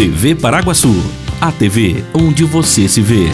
TV Paraguaçu, a TV onde você se vê.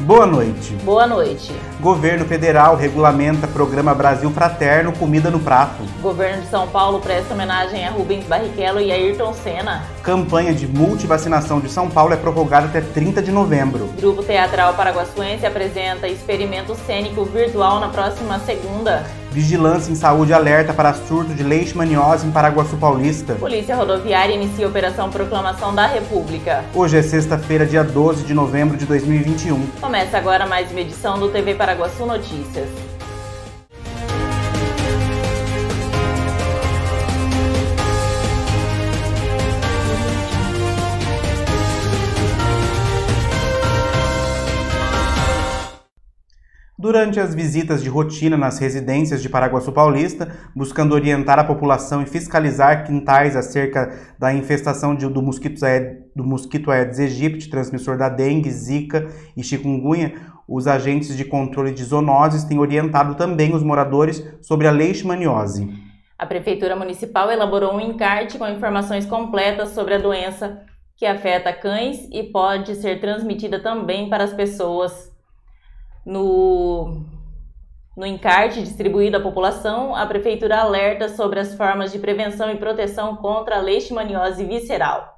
Boa noite. Boa noite. Governo Federal regulamenta Programa Brasil Fraterno Comida no Prato. Governo de São Paulo presta homenagem a Rubens Barrichello e Ayrton Senna. Campanha de multivacinação de São Paulo é prorrogada até 30 de novembro. Grupo Teatral Paraguaçuense apresenta experimento cênico virtual na próxima segunda. Vigilância em Saúde alerta para surto de leishmaniose em Paraguaçu Paulista. Polícia Rodoviária inicia a Operação Proclamação da República. Hoje é sexta-feira, dia 12 de novembro de 2021. Começa agora mais uma edição do TV Paraguaçu Notícias. Durante as visitas de rotina nas residências de Paraguaçu Paulista, buscando orientar a população e fiscalizar quintais acerca da infestação de, do, mosquito Aedes, do mosquito Aedes aegypti, transmissor da dengue, zika e chikungunya, os agentes de controle de zoonoses têm orientado também os moradores sobre a leishmaniose. A Prefeitura Municipal elaborou um encarte com informações completas sobre a doença que afeta cães e pode ser transmitida também para as pessoas. No, no encarte distribuído à população, a Prefeitura alerta sobre as formas de prevenção e proteção contra a leishmaniose visceral.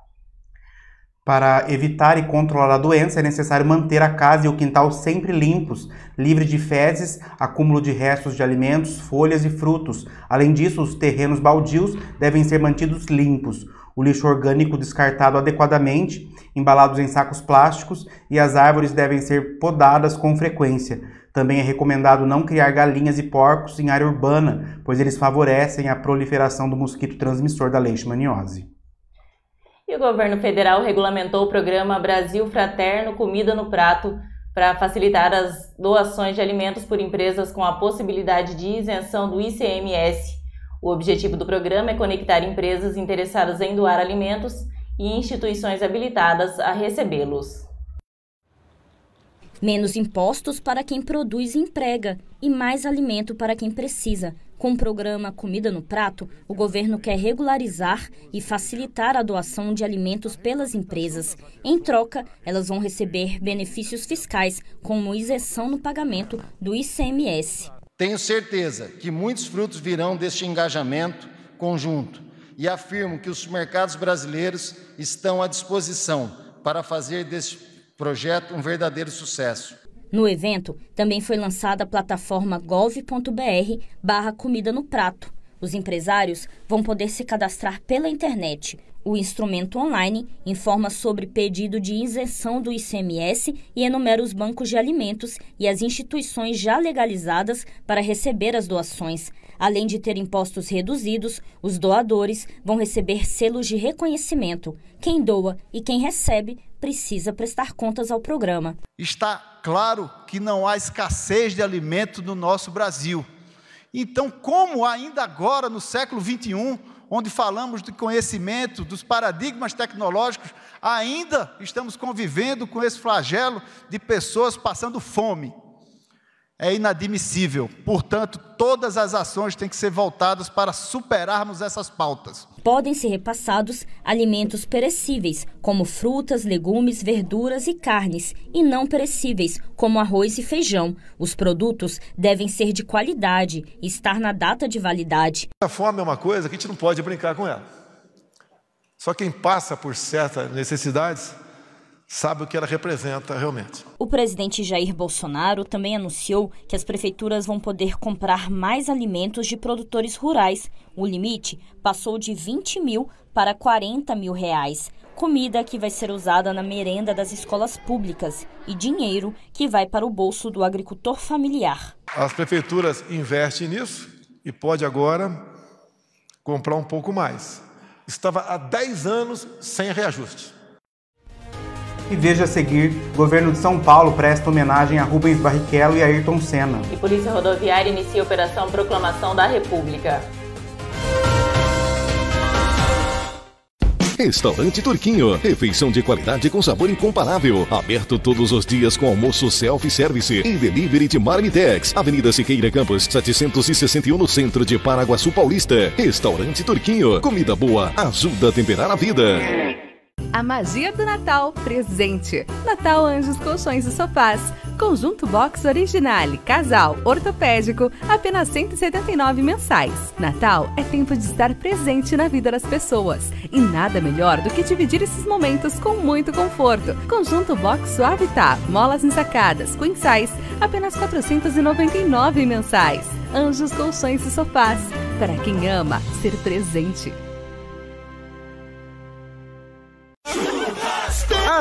Para evitar e controlar a doença, é necessário manter a casa e o quintal sempre limpos, livre de fezes, acúmulo de restos de alimentos, folhas e frutos. Além disso, os terrenos baldios devem ser mantidos limpos, o lixo orgânico descartado adequadamente, embalados em sacos plásticos, e as árvores devem ser podadas com frequência. Também é recomendado não criar galinhas e porcos em área urbana, pois eles favorecem a proliferação do mosquito transmissor da leishmaniose. E o governo federal regulamentou o programa Brasil Fraterno Comida no Prato para facilitar as doações de alimentos por empresas com a possibilidade de isenção do ICMS. O objetivo do programa é conectar empresas interessadas em doar alimentos e instituições habilitadas a recebê-los. Menos impostos para quem produz e emprega e mais alimento para quem precisa. Com o programa Comida no Prato, o governo quer regularizar e facilitar a doação de alimentos pelas empresas. Em troca, elas vão receber benefícios fiscais, como isenção no pagamento do ICMS. Tenho certeza que muitos frutos virão deste engajamento conjunto e afirmo que os mercados brasileiros estão à disposição para fazer deste projeto um verdadeiro sucesso. No evento, também foi lançada a plataforma gov.br barra comida no prato. Os empresários vão poder se cadastrar pela internet. O instrumento online informa sobre pedido de isenção do ICMS e enumera os bancos de alimentos e as instituições já legalizadas para receber as doações. Além de ter impostos reduzidos, os doadores vão receber selos de reconhecimento. Quem doa e quem recebe precisa prestar contas ao programa. Está claro que não há escassez de alimento no nosso Brasil. Então, como ainda agora, no século 21, onde falamos de conhecimento, dos paradigmas tecnológicos, ainda estamos convivendo com esse flagelo de pessoas passando fome? É inadmissível. Portanto, todas as ações têm que ser voltadas para superarmos essas pautas. Podem ser repassados alimentos perecíveis, como frutas, legumes, verduras e carnes, e não perecíveis, como arroz e feijão. Os produtos devem ser de qualidade e estar na data de validade. A fome é uma coisa que a gente não pode brincar com ela. Só quem passa por certas necessidades sabe o que ela representa realmente. O presidente Jair Bolsonaro também anunciou que as prefeituras vão poder comprar mais alimentos de produtores rurais. O limite passou de 20 mil para 40 mil reais. Comida que vai ser usada na merenda das escolas públicas e dinheiro que vai para o bolso do agricultor familiar. As prefeituras investem nisso e pode agora comprar um pouco mais. Estava há 10 anos sem reajuste. E veja a seguir, governo de São Paulo presta homenagem a Rubens Barrichello e a Ayrton Senna. E Polícia Rodoviária inicia a Operação Proclamação da República. Restaurante Turquinho. Refeição de qualidade com sabor incomparável. Aberto todos os dias com almoço self-service e delivery de Marmitex. Avenida Siqueira Campos, 761 no centro de Paraguaçu Paulista. Restaurante Turquinho. Comida boa ajuda a temperar a vida. A magia do Natal presente. Natal Anjos Colchões e Sofás. Conjunto Box Originale, casal, ortopédico, apenas 179 mensais. Natal é tempo de estar presente na vida das pessoas. E nada melhor do que dividir esses momentos com muito conforto. Conjunto Box Suavitar, molas ensacadas, queen size, apenas 499 mensais. Anjos Colchões e Sofás. Para quem ama ser presente.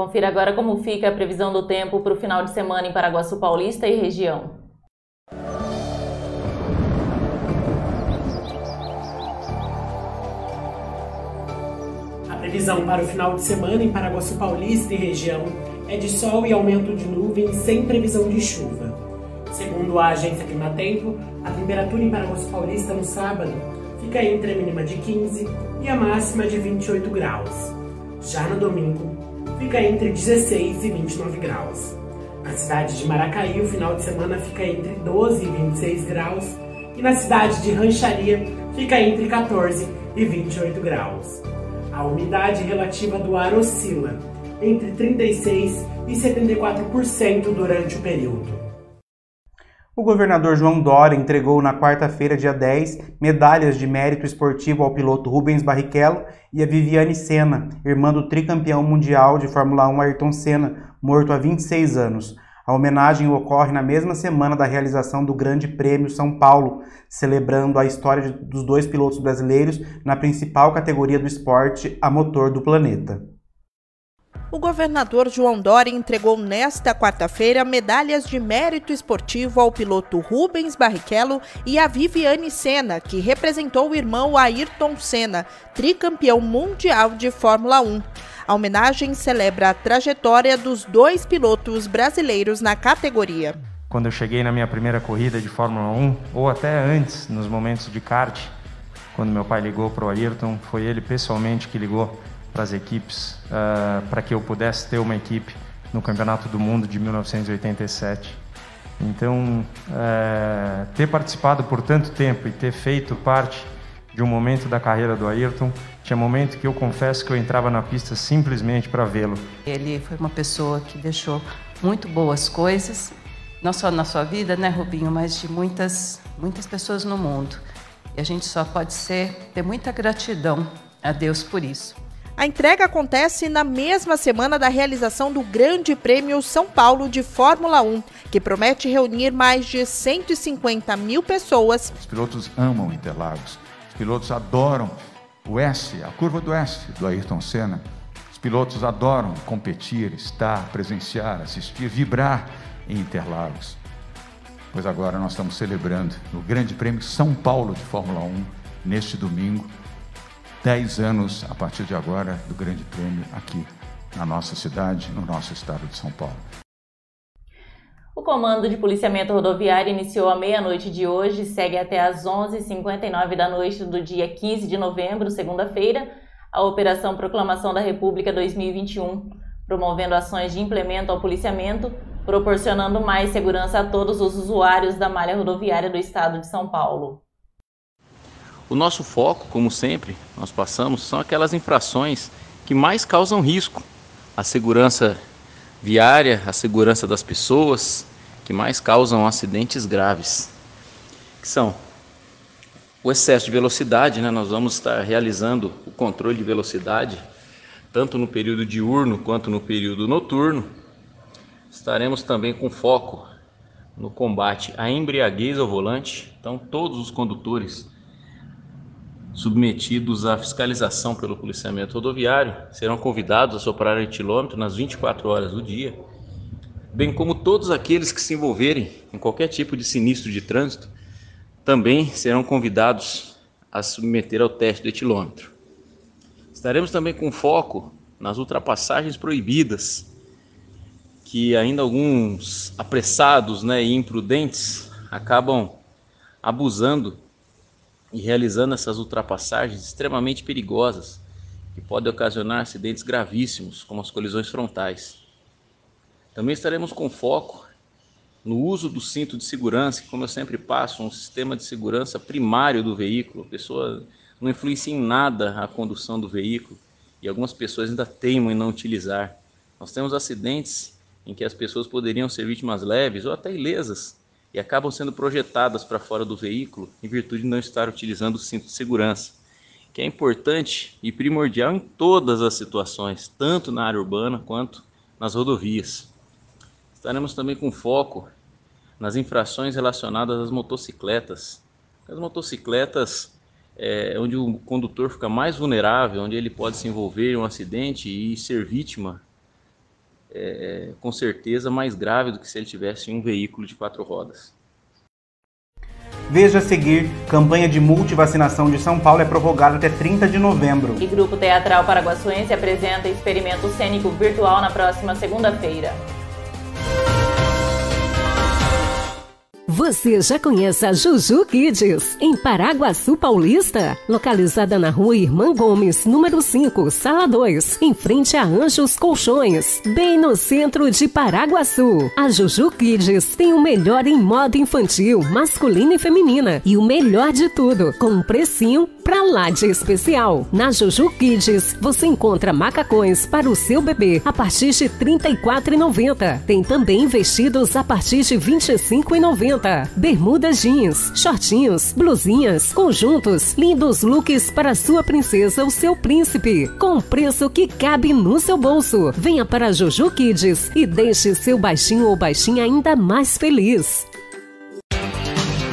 Confira agora como fica a previsão do tempo para o final de semana em Paraguaçu Paulista e região. A previsão para o final de semana em Paraguaçu Paulista e região é de sol e aumento de nuvens sem previsão de chuva. Segundo a agência Climatempo, a temperatura em Paraguaçu Paulista no sábado fica entre a mínima de 15 e a máxima de 28 graus. Já no domingo, fica entre 16 e 29 graus. Na cidade de Maracaí, o final de semana fica entre 12 e 26 graus. E na cidade de Rancharia, fica entre 14 e 28 graus. A umidade relativa do ar oscila entre 36 e 74% durante o período. O governador João Dória entregou na quarta-feira, dia 10, medalhas de mérito esportivo ao piloto Rubens Barrichello e a Viviane Senna, irmã do tricampeão mundial de Fórmula 1 Ayrton Senna, morto há 26 anos. A homenagem ocorre na mesma semana da realização do Grande Prêmio São Paulo, celebrando a história dos dois pilotos brasileiros na principal categoria do esporte a motor do planeta. O governador João Dória entregou nesta quarta-feira medalhas de mérito esportivo ao piloto Rubens Barrichello e a Viviane Senna, que representou o irmão Ayrton Senna, tricampeão mundial de Fórmula 1. A homenagem celebra a trajetória dos dois pilotos brasileiros na categoria. Quando eu cheguei na minha primeira corrida de Fórmula 1, ou até antes, nos momentos de kart, quando meu pai ligou para o Ayrton, foi ele pessoalmente que ligou para as equipes, uh, para que eu pudesse ter uma equipe no Campeonato do Mundo de 1987. Então, uh, ter participado por tanto tempo e ter feito parte de um momento da carreira do Ayrton, tinha momento que eu confesso que eu entrava na pista simplesmente para vê-lo. Ele foi uma pessoa que deixou muito boas coisas, não só na sua vida, né, Rubinho, mas de muitas, muitas pessoas no mundo. E a gente só pode ser ter muita gratidão a Deus por isso. A entrega acontece na mesma semana da realização do Grande Prêmio São Paulo de Fórmula 1, que promete reunir mais de 150 mil pessoas. Os pilotos amam Interlagos, os pilotos adoram o S, a curva do S do Ayrton Senna. Os pilotos adoram competir, estar, presenciar, assistir, vibrar em Interlagos. Pois agora nós estamos celebrando o Grande Prêmio São Paulo de Fórmula 1 neste domingo 10 anos a partir de agora do Grande Prêmio aqui na nossa cidade, no nosso estado de São Paulo. O Comando de Policiamento Rodoviário iniciou à meia-noite de hoje e segue até às 11h59 da noite do dia 15 de novembro, segunda-feira, a Operação Proclamação da República 2021, promovendo ações de implemento ao policiamento, proporcionando mais segurança a todos os usuários da malha rodoviária do estado de São Paulo. O nosso foco, como sempre, nós passamos, são aquelas infrações que mais causam risco à segurança viária, à segurança das pessoas, que mais causam acidentes graves, que são o excesso de velocidade, né? Nós vamos estar realizando o controle de velocidade tanto no período diurno quanto no período noturno. Estaremos também com foco no combate à embriaguez ao volante. Então, todos os condutores submetidos à fiscalização pelo policiamento rodoviário serão convidados a soprar etilômetro nas 24 horas do dia, bem como todos aqueles que se envolverem em qualquer tipo de sinistro de trânsito também serão convidados a submeter ao teste do etilômetro. Estaremos também com foco nas ultrapassagens proibidas, que ainda alguns apressados né, e imprudentes acabam abusando e realizando essas ultrapassagens extremamente perigosas, que podem ocasionar acidentes gravíssimos, como as colisões frontais. Também estaremos com foco no uso do cinto de segurança, que, como eu sempre passo, um sistema de segurança primário do veículo. A pessoa não influencia em nada a condução do veículo e algumas pessoas ainda teimam em não utilizar. Nós temos acidentes em que as pessoas poderiam ser vítimas leves ou até ilesas e acabam sendo projetadas para fora do veículo em virtude de não estar utilizando o cinto de segurança, que é importante e primordial em todas as situações, tanto na área urbana quanto nas rodovias. Estaremos também com foco nas infrações relacionadas às motocicletas. As motocicletas é, onde o condutor fica mais vulnerável, onde ele pode se envolver em um acidente e ser vítima, é, com certeza mais grave do que se ele tivesse um veículo de quatro rodas. Veja a seguir, campanha de multivacinação de São Paulo é prorrogada até 30 de novembro. E Grupo Teatral Paraguaçuense apresenta experimento cênico virtual na próxima segunda-feira. Você já conhece a Juju Kids, em Paraguaçu Paulista? Localizada na rua Irmã Gomes, número 5, sala 2, em frente a Anjos Colchões, bem no centro de Paraguaçu. A Juju Kids tem o melhor em moda infantil, masculina e feminina. E o melhor de tudo, com um precinho pra lá de especial. Na Juju Kids, você encontra macacões para o seu bebê a partir de R$ 34,90. Tem também vestidos a partir de R$ 25,90 bermudas jeans, shortinhos, blusinhas, conjuntos, lindos looks para sua princesa ou seu príncipe, com preço que cabe no seu bolso. Venha para Jojo Kids e deixe seu baixinho ou baixinha ainda mais feliz.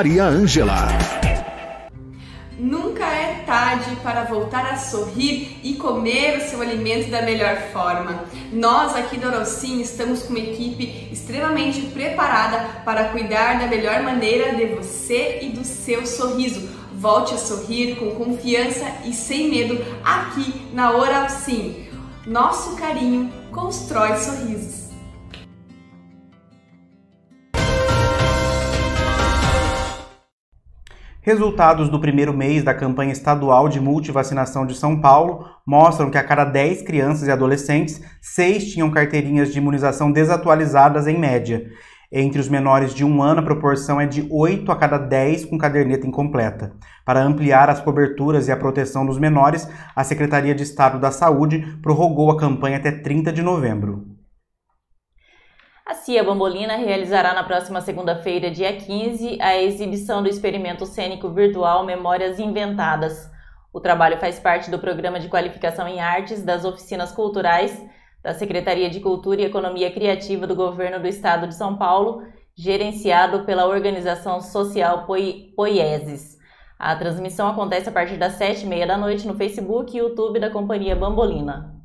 Maria Ângela. Nunca é tarde para voltar a sorrir e comer o seu alimento da melhor forma. Nós aqui do Orocim estamos com uma equipe extremamente preparada para cuidar da melhor maneira de você e do seu sorriso. Volte a sorrir com confiança e sem medo aqui na Oral Sim. Nosso carinho constrói sorrisos. Resultados do primeiro mês da campanha estadual de multivacinação de São Paulo mostram que a cada 10 crianças e adolescentes, 6 tinham carteirinhas de imunização desatualizadas em média. Entre os menores de um ano, a proporção é de 8 a cada 10 com caderneta incompleta. Para ampliar as coberturas e a proteção dos menores, a Secretaria de Estado da Saúde prorrogou a campanha até 30 de novembro. A CIA Bambolina realizará na próxima segunda-feira, dia 15, a exibição do experimento cênico virtual Memórias Inventadas. O trabalho faz parte do programa de qualificação em artes das oficinas culturais da Secretaria de Cultura e Economia Criativa do Governo do Estado de São Paulo, gerenciado pela organização social Poieses. A transmissão acontece a partir das sete e meia da noite no Facebook e YouTube da Companhia Bambolina.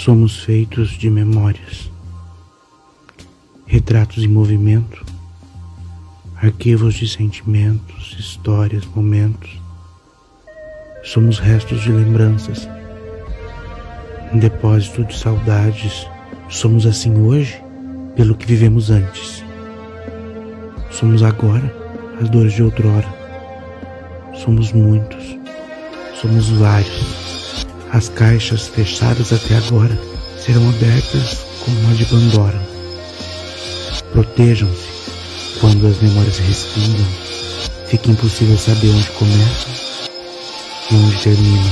Somos feitos de memórias, retratos em movimento, arquivos de sentimentos, histórias, momentos Somos restos de lembranças, um depósito de saudades. Somos assim hoje pelo que vivemos antes. Somos agora as dores de outrora. Somos muitos, somos vários. As caixas fechadas até agora serão abertas como uma de Pandora. Protejam-se quando as memórias respingam. Fica impossível saber onde começam onde termina.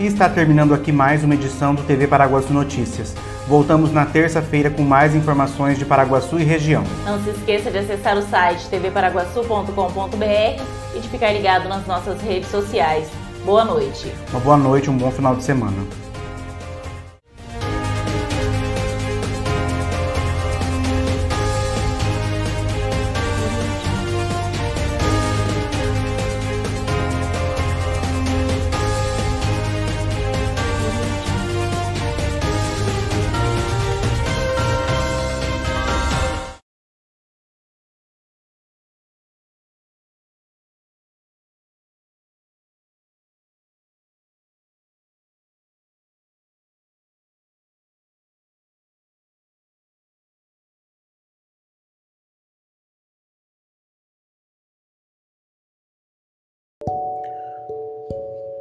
E está terminando aqui mais uma edição do TV Paraguaçu Notícias. Voltamos na terça-feira com mais informações de Paraguaçu e região. Não se esqueça de acessar o site tvparaguaçu.com.br e de ficar ligado nas nossas redes sociais. Boa noite. Uma boa noite, um bom final de semana.